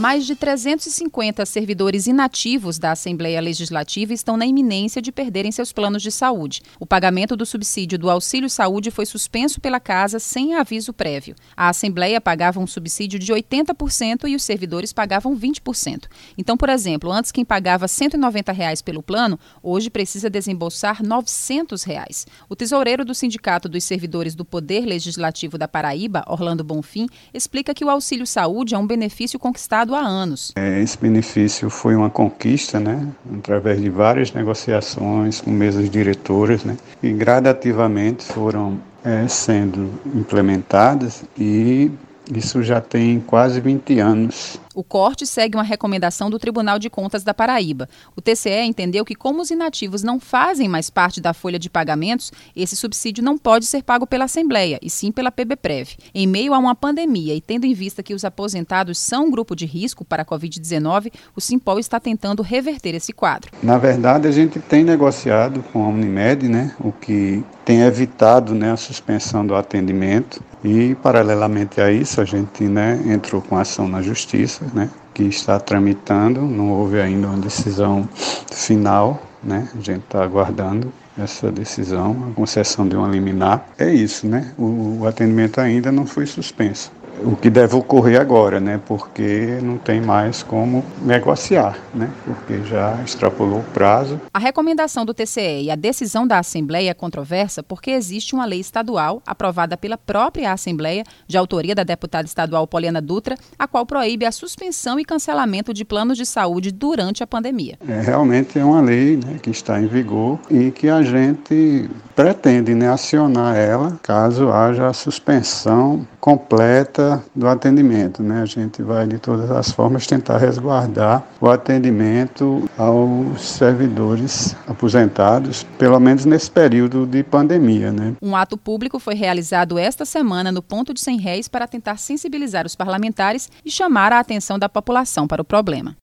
Mais de 350 servidores inativos da Assembleia Legislativa estão na iminência de perderem seus planos de saúde. O pagamento do subsídio do Auxílio Saúde foi suspenso pela Casa sem aviso prévio. A Assembleia pagava um subsídio de 80% e os servidores pagavam 20%. Então, por exemplo, antes quem pagava 190 reais pelo plano, hoje precisa desembolsar 900 reais. O tesoureiro do Sindicato dos Servidores do Poder Legislativo da Paraíba, Orlando Bonfim, explica que o Auxílio Saúde é um benefício conquistado há anos. É, esse benefício foi uma conquista, né, através de várias negociações com mesas diretoras, né, e gradativamente foram é, sendo implementadas e isso já tem quase 20 anos. O corte segue uma recomendação do Tribunal de Contas da Paraíba. O TCE entendeu que, como os inativos não fazem mais parte da folha de pagamentos, esse subsídio não pode ser pago pela Assembleia, e sim pela PBPrev. Em meio a uma pandemia e tendo em vista que os aposentados são um grupo de risco para a Covid-19, o Simpol está tentando reverter esse quadro. Na verdade, a gente tem negociado com a Unimed, né, o que tem evitado né, a suspensão do atendimento e, paralelamente a isso, a gente né, entrou com ação na justiça, né, que está tramitando, não houve ainda uma decisão final, né, a gente está aguardando essa decisão, a concessão de uma liminar. É isso, né? O, o atendimento ainda não foi suspenso o que deve ocorrer agora, né? Porque não tem mais como negociar, né? Porque já extrapolou o prazo. A recomendação do TCE e a decisão da Assembleia é controversa porque existe uma lei estadual aprovada pela própria Assembleia, de autoria da deputada estadual Poliana Dutra, a qual proíbe a suspensão e cancelamento de planos de saúde durante a pandemia. É, realmente é uma lei né, que está em vigor e que a gente pretende né, acionar ela caso haja a suspensão completa do atendimento. Né? A gente vai, de todas as formas, tentar resguardar o atendimento aos servidores aposentados, pelo menos nesse período de pandemia. Né? Um ato público foi realizado esta semana no ponto de 100 réis para tentar sensibilizar os parlamentares e chamar a atenção da população para o problema.